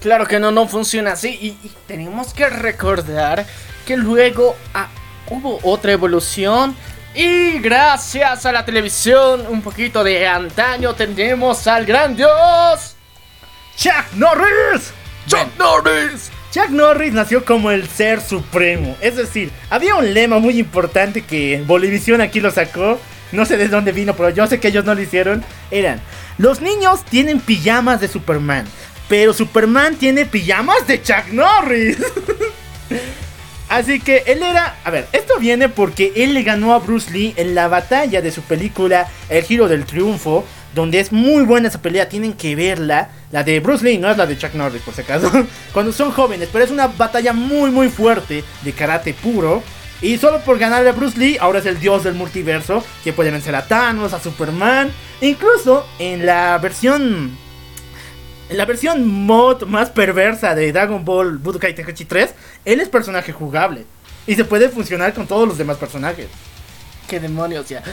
C: Claro que no, no funciona así. Y, y tenemos que recordar que luego ah, hubo otra evolución. Y gracias a la televisión, un poquito de antaño, tenemos al gran dios
A: ¡Chuck Norris!
C: Chuck Norris.
A: Chuck Norris nació como el ser supremo. Es decir, había un lema muy importante que Bolivisión aquí lo sacó. No sé de dónde vino, pero yo sé que ellos no lo hicieron. Eran, los niños tienen pijamas de Superman, pero Superman tiene pijamas de Chuck Norris. (laughs) Así que él era... A ver, esto viene porque él le ganó a Bruce Lee en la batalla de su película El Giro del Triunfo, donde es muy buena esa pelea, tienen que verla. La de Bruce Lee, no es la de Chuck Norris, por si acaso. (laughs) Cuando son jóvenes, pero es una batalla muy, muy fuerte de karate puro. Y solo por ganarle a Bruce Lee, ahora es el dios del multiverso, que puede vencer a Thanos, a Superman. Incluso en la versión en la versión mod más perversa de Dragon Ball Budokai Tenkaichi 3, él es personaje jugable. Y se puede funcionar con todos los demás personajes.
C: ¿Qué demonios ya?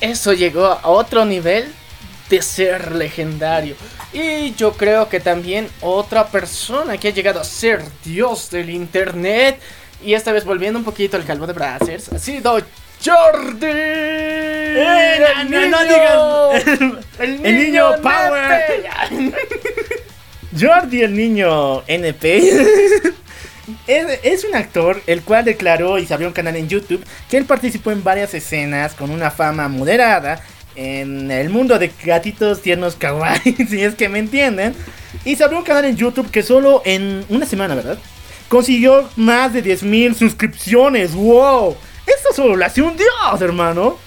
C: Eso llegó a otro nivel de ser legendario. Y yo creo que también otra persona que ha llegado a ser dios del internet. Y esta vez volviendo un poquito al calvo de Brazzers, ha sido Jordi.
A: ¡Eh,
C: el
A: no, no
C: niño- el
A: El niño (laughs) Power. (laughs) Jordi el niño NP (laughs) es, un actor el cual declaró y se abrió un canal en YouTube que él participó en varias escenas con una fama moderada en el mundo de gatitos tiernos kawaii, (laughs) si es que me entienden. Y se abrió un canal en YouTube que solo en una semana, ¿verdad? Consiguió más de 10.000 suscripciones. ¡Wow! Esto solo lo hace un dios, hermano.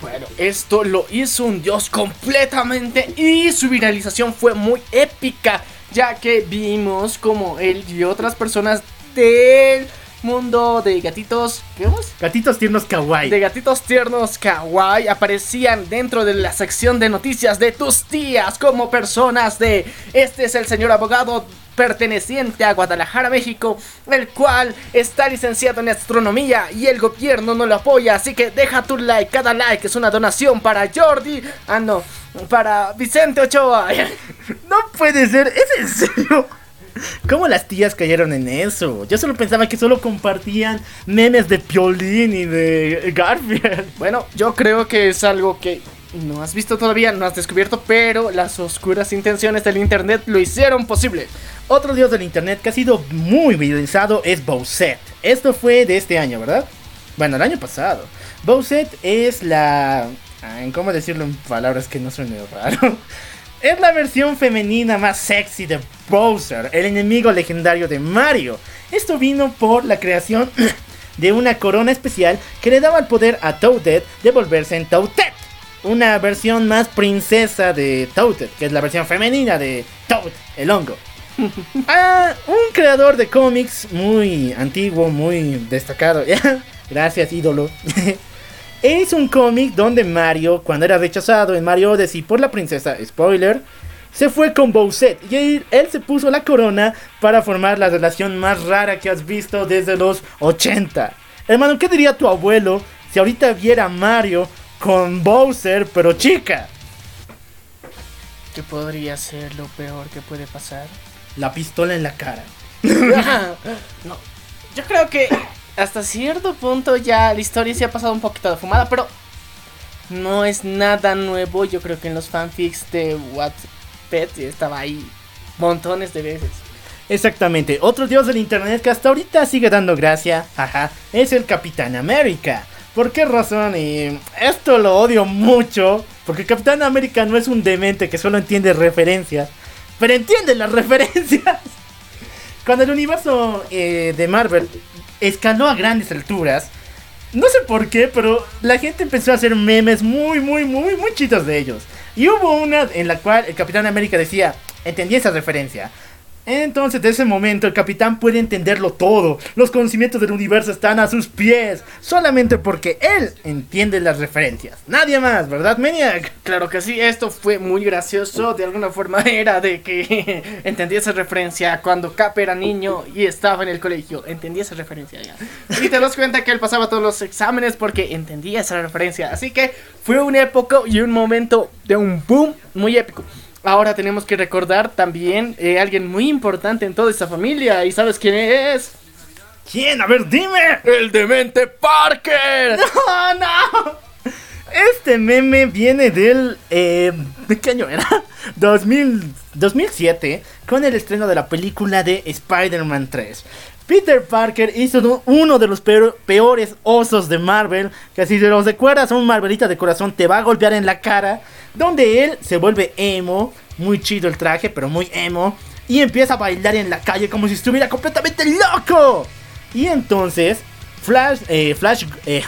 C: Bueno, esto lo hizo un dios completamente y su viralización fue muy épica, ya que vimos como él y otras personas del mundo de gatitos, ¿qué más?
A: Gatitos tiernos kawaii.
C: De gatitos tiernos kawaii aparecían dentro de la sección de noticias de tus tías como personas de este es el señor abogado perteneciente a Guadalajara, México, el cual está licenciado en astronomía y el gobierno no lo apoya, así que deja tu like, cada like es una donación para Jordi, ah no, para Vicente Ochoa. (laughs)
A: No puede ser, ¿es en serio? ¿Cómo las tías cayeron en eso? Yo solo pensaba que solo compartían memes de Piolín y de Garfield.
C: Bueno, yo creo que es algo que no has visto todavía, no has descubierto, pero las oscuras intenciones del internet lo hicieron posible.
A: Otro dios del internet que ha sido muy viralizado es Bowsette. Esto fue de este año, ¿verdad? Bueno, el año pasado. Bowsette es la... ¿Cómo decirlo en palabras que no suene raro? Es la versión femenina más sexy de Bowser, el enemigo legendario de Mario. Esto vino por la creación (clears throat) de una corona especial que le daba el poder a Toadette de volverse en Toadette. Una versión más princesa de Toadette, que es la versión femenina de Toad, el hongo. (laughs) Ah, un creador de cómics muy antiguo, muy destacado. (laughs) Gracias, ídolo. (laughs) es un cómic donde Mario, cuando era rechazado en Mario Odyssey por la princesa, spoiler, se fue con Bowsette y él, él se puso la corona para formar la relación más rara que has visto desde los 80. Hermano, ¿qué diría tu abuelo si ahorita viera a Mario con Bowser, pero chica?
C: ¿Qué podría ser lo peor que puede pasar?
A: La pistola en la cara. (laughs)
C: no, yo creo que hasta cierto punto ya la historia se ha pasado un poquito de fumada, pero no es nada nuevo. Yo creo que en los fanfics de Wattpad estaba ahí montones de veces.
A: Exactamente, otro dios del internet que hasta ahorita sigue dando gracia, ajá, es el Capitán América. ¿Por qué razón? Y esto lo odio mucho, porque Capitán América no es un demente que solo entiende referencias, pero entiende las (laughs) referencias. Cuando el universo eh, de Marvel escaló a grandes alturas, no sé por qué, pero la gente empezó a hacer memes muy, muy, muy, muy chitos de ellos. Y hubo una en la cual el Capitán América decía, entendí esa referencia. Entonces, de ese momento, el capitán puede entenderlo todo. Los conocimientos del universo están a sus pies. Solamente porque él entiende las referencias. Nadie más, ¿verdad, Maniac?
C: Claro que sí, esto fue muy gracioso. De alguna forma (laughs) era de que (laughs) entendí esa referencia cuando Cap era niño y estaba en el colegio. Entendí esa referencia ya. Y te das cuenta que él pasaba todos los exámenes porque entendía esa referencia. Así que fue una época y un momento de un boom muy épico. Ahora tenemos que recordar también eh, alguien muy importante en toda esta familia. ¿Y sabes quién es?
A: ¿Quién? A ver, dime.
C: El demente Parker. (laughs)
A: No, no. Este meme viene del... Eh, ¿De qué año era? (laughs) 2000, 2007, con el estreno de la película de Spider-Man 3. Peter Parker hizo uno de los peores osos de Marvel, que si te los recuerdas un Marvelita de corazón te va a golpear en la cara, donde él se vuelve emo, muy chido el traje, pero muy emo, y empieza a bailar en la calle como si estuviera completamente loco. Y entonces, Flash, eh, Flash, eh,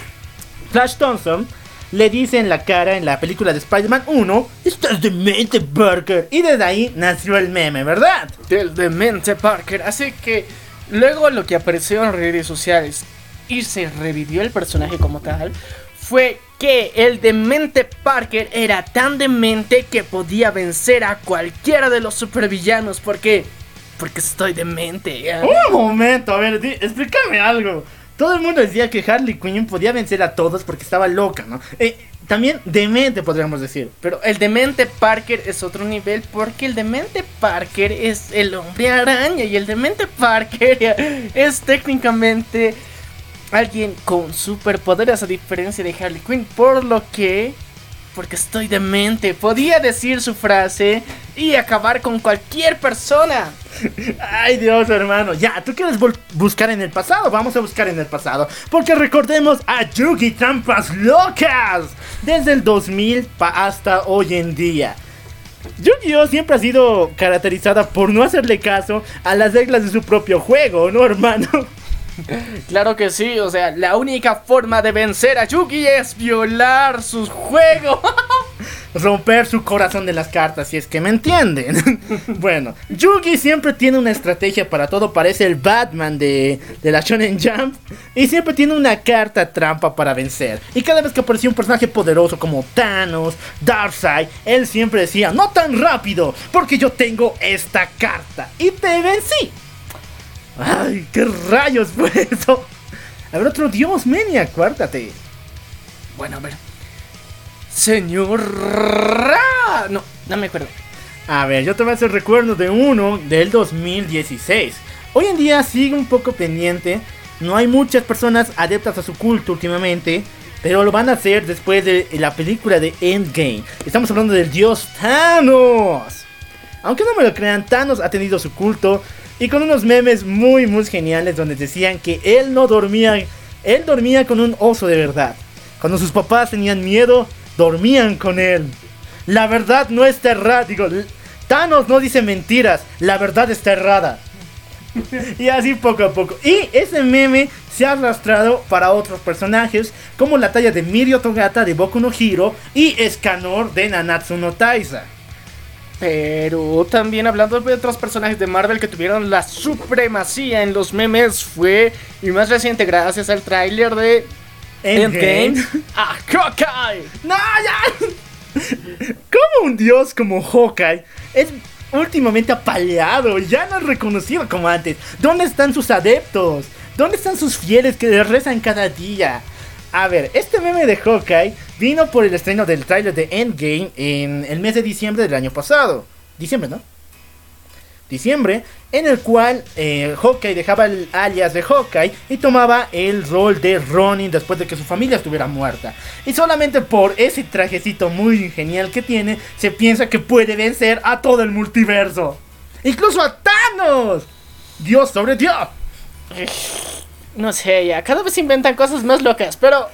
A: Flash Thompson le dice en la cara en la película de Spider-Man 1, estás demente Parker. Y desde ahí nació el meme, ¿verdad?
C: Del demente Parker, así que... Luego lo que apareció en redes sociales y se revivió el personaje como tal fue que el demente Parker era tan demente que podía vencer a cualquiera de los supervillanos porque porque estoy demente.
A: Un momento, a ver, explícame algo. Todo el mundo decía que Harley Quinn podía vencer a todos porque estaba loca, ¿no? Eh, también demente podríamos decir.
C: Pero el demente Parker es otro nivel porque el demente Parker es el hombre araña y el demente Parker (laughs) es técnicamente alguien con superpoderes a diferencia de Harley Quinn. Por lo que porque estoy demente. Podía decir su frase y acabar con cualquier persona.
A: Ay Dios hermano, ya, tú quieres buscar en el pasado, vamos a buscar en el pasado. Porque recordemos a Yugi Trampas Locas. Desde el 2000 hasta hoy en día. Yu-Gi-Oh siempre ha sido caracterizada por no hacerle caso a las reglas de su propio juego, ¿no hermano?
C: Claro que sí, o sea, la única forma de vencer a Yugi es violar sus juegos. (laughs)
A: Romper su corazón de las cartas, si es que me entienden. (laughs) bueno, Yugi siempre tiene una estrategia para todo, parece el Batman de, de la Shonen Jump. Y siempre tiene una carta trampa para vencer. Y cada vez que aparecía un personaje poderoso como Thanos, Darkseid, él siempre decía, no tan rápido, porque yo tengo esta carta. Y te vencí. ¡Ay, qué rayos fue eso! A ver, otro dios, Menia, acuérdate.
C: Bueno, a ver. Señor... No, no me acuerdo.
A: A ver, yo te voy a hacer recuerdo de uno del 2016. Hoy en día sigue un poco pendiente. No hay muchas personas adeptas a su culto últimamente. Pero lo van a hacer después de la película de Endgame. Estamos hablando del dios Thanos. Aunque no me lo crean, Thanos ha tenido su culto y con unos memes muy muy geniales donde decían que él no dormía, él dormía con un oso de verdad. Cuando sus papás tenían miedo, dormían con él. La verdad no está errada, digo, Thanos no dice mentiras, la verdad está errada. y así poco a poco. Y ese meme se ha arrastrado para otros personajes, como la talla de Mirio Togata de Boku no Hiro y Escanor de Nanatsu no Taisa.
C: Pero también hablando de otros personajes de Marvel que tuvieron la supremacía en los memes fue, y más reciente gracias al tráiler de Endgame, a Hawkeye.
A: ¡No, ya! ¿Cómo un dios como Hawkeye es últimamente apaleado? Ya no es reconocido como antes. ¿Dónde están sus adeptos? ¿Dónde están sus fieles que le rezan cada día? A ver, este meme de Hawkeye vino por el estreno del tráiler de Endgame en el mes de diciembre del año pasado. Diciembre, ¿no? diciembre, en el cual eh, Hawkeye dejaba el alias de Hawkeye y tomaba el rol de Ronin después de que su familia estuviera muerta. Y solamente por ese trajecito muy genial que tiene, se piensa que puede vencer a todo el multiverso. Incluso a Thanos. Dios sobre Dios.
C: No sé, ya, cada vez inventan cosas más locas, pero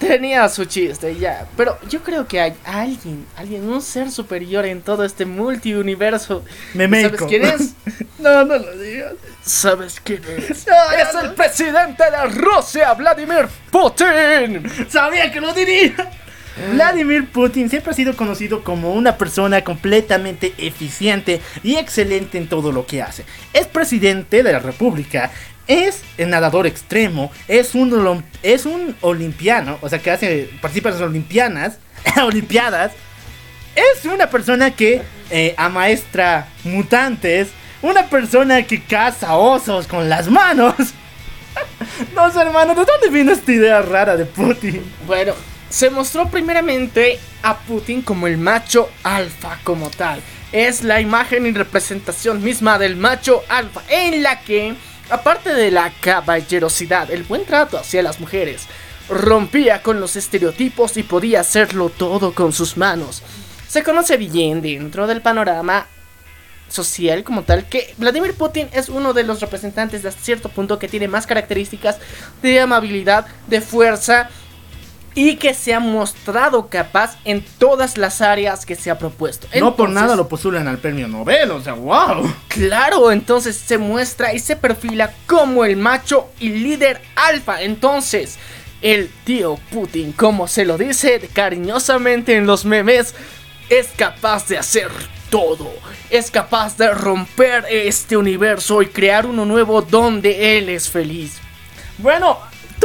C: tenía su chiste, ya. Pero yo creo que hay alguien, alguien, un ser superior en todo este multiuniverso. ¿Sabes quién es? (laughs)
A: No, no lo digas.
C: ¿Sabes quién es? (laughs)
A: No,
C: es
A: no.
C: el presidente de Rusia, Vladimir Putin.
A: Sabía que lo diría. Vladimir Putin siempre ha sido conocido como una persona completamente eficiente y excelente en todo lo que hace. Es presidente de la República, es el nadador extremo, es un, es un olimpiano, o sea que hace, participa en las olimpianas, (laughs) olimpiadas. Es una persona que eh, amaestra mutantes, una persona que caza osos con las manos. (laughs) No sé, hermano, ¿de dónde vino esta idea rara de Putin?
C: Bueno, se mostró primeramente a Putin como el macho alfa como tal. Es la imagen y representación misma del macho alfa en la que, aparte de la caballerosidad, el buen trato hacia las mujeres, rompía con los estereotipos y podía hacerlo todo con sus manos. Se conoce bien dentro del panorama social como tal que Vladimir Putin es uno de los representantes de hasta cierto punto que tiene más características de amabilidad, de fuerza y que se ha mostrado capaz en todas las áreas que se ha propuesto.
A: no por nada lo postulan al premio Nobel, o sea, wow.
C: Claro, entonces se muestra y se perfila como el macho y líder alfa. Entonces, el tío Putin, como se lo dice cariñosamente en los memes, es capaz de hacer todo. Es capaz de romper este universo y crear uno nuevo donde él es feliz.
A: Bueno,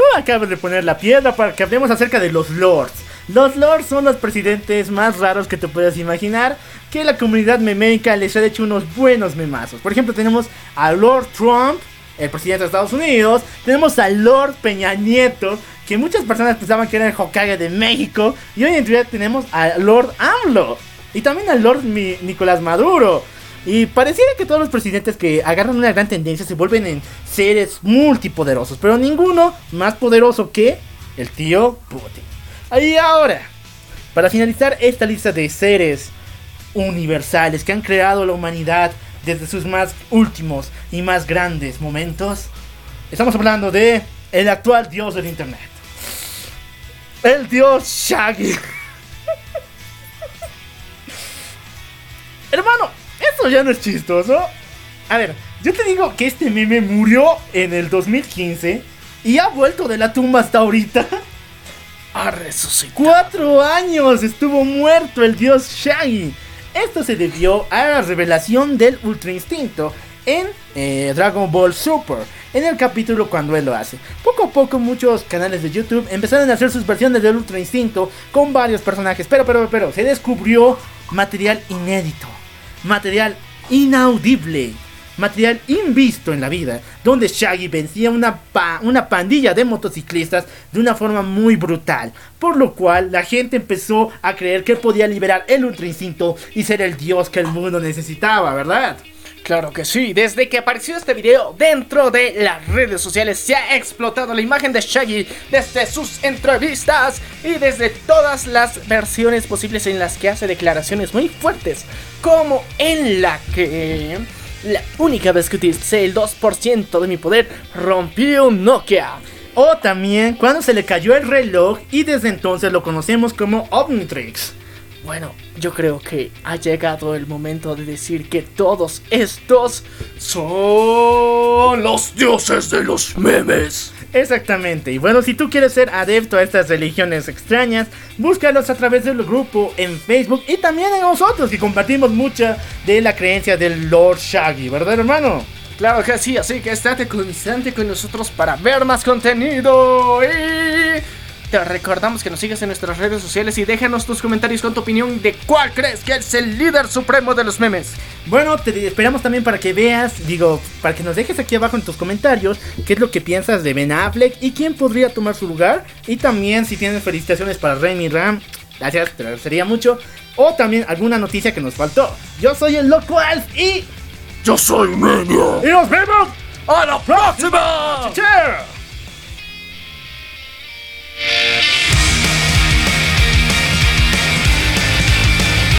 A: tú acabas de poner la piedra para que hablemos acerca de los lords. Los lords son los presidentes más raros que te puedas imaginar. Que la comunidad meméica les ha hecho unos buenos memazos. Por ejemplo, tenemos a Lord Trump, el presidente de Estados Unidos. Tenemos a Lord Peña Nieto, que muchas personas pensaban que era el Hokage de México. Y hoy en día tenemos a Lord AMLO. Y también al Lord Nicolás Maduro. Y pareciera que todos los presidentes que agarran una gran tendencia se vuelven en seres multipoderosos, pero ninguno más poderoso que el tío Putin. Y ahora, para finalizar esta lista de seres universales que han creado la humanidad desde sus más últimos y más grandes momentos, estamos hablando de el actual dios del internet. El dios Shaggy. (laughs) Hermano, eso ya no es chistoso. A ver, yo te digo que este meme murió en el 2015 y ha vuelto de la tumba hasta ahorita. (laughs)
C: A resucitar.
A: Cuatro años estuvo muerto el dios Shaggy. Esto se debió a la revelación del Ultra Instinto en eh, Dragon Ball Super, en el capítulo cuando él lo hace. Poco a poco muchos canales de YouTube empezaron a hacer sus versiones del Ultra Instinto con varios personajes, pero, pero, pero, se descubrió material inédito, material inaudible. Material invisto en la vida, donde Shaggy vencía una, una pandilla de motociclistas de una forma muy brutal, por lo cual la gente empezó a creer que podía liberar el Ultra Instinto y ser el dios que el mundo necesitaba, ¿verdad?
C: Claro que sí, desde que apareció este video dentro de las redes sociales se ha explotado la imagen de Shaggy desde sus entrevistas y desde todas las versiones posibles en las que hace declaraciones muy fuertes, como en la que la única vez que utilicé el 2% de mi poder rompí un Nokia.
A: O también cuando se le cayó el reloj y desde entonces lo conocemos como Omnitrix.
C: Bueno, yo creo que ha llegado el momento de decir que todos estos son los dioses de los memes.
A: Exactamente, y bueno, si tú quieres ser adepto a estas religiones extrañas, búscalos a través del grupo en Facebook y también en nosotros, que compartimos mucha de la creencia del Lord Shaggy, ¿verdad, hermano?
C: Claro que sí, así que estate constante con nosotros para ver más contenido y te recordamos que nos sigas en nuestras redes sociales y déjanos tus comentarios con tu opinión de cuál crees que es el líder supremo de los memes.
A: Bueno, te esperamos también para que veas, digo, para que nos dejes aquí abajo en tus comentarios qué es lo que piensas de Ben Affleck y quién podría tomar su lugar. Y también si tienes felicitaciones para Remy Ram, gracias, te agradecería mucho. O también alguna noticia que nos faltó. Yo soy el Loco Alf y...
B: Yo soy Media.
A: Y nos vemos
B: ¡A la próxima!
A: Chao. Yeah.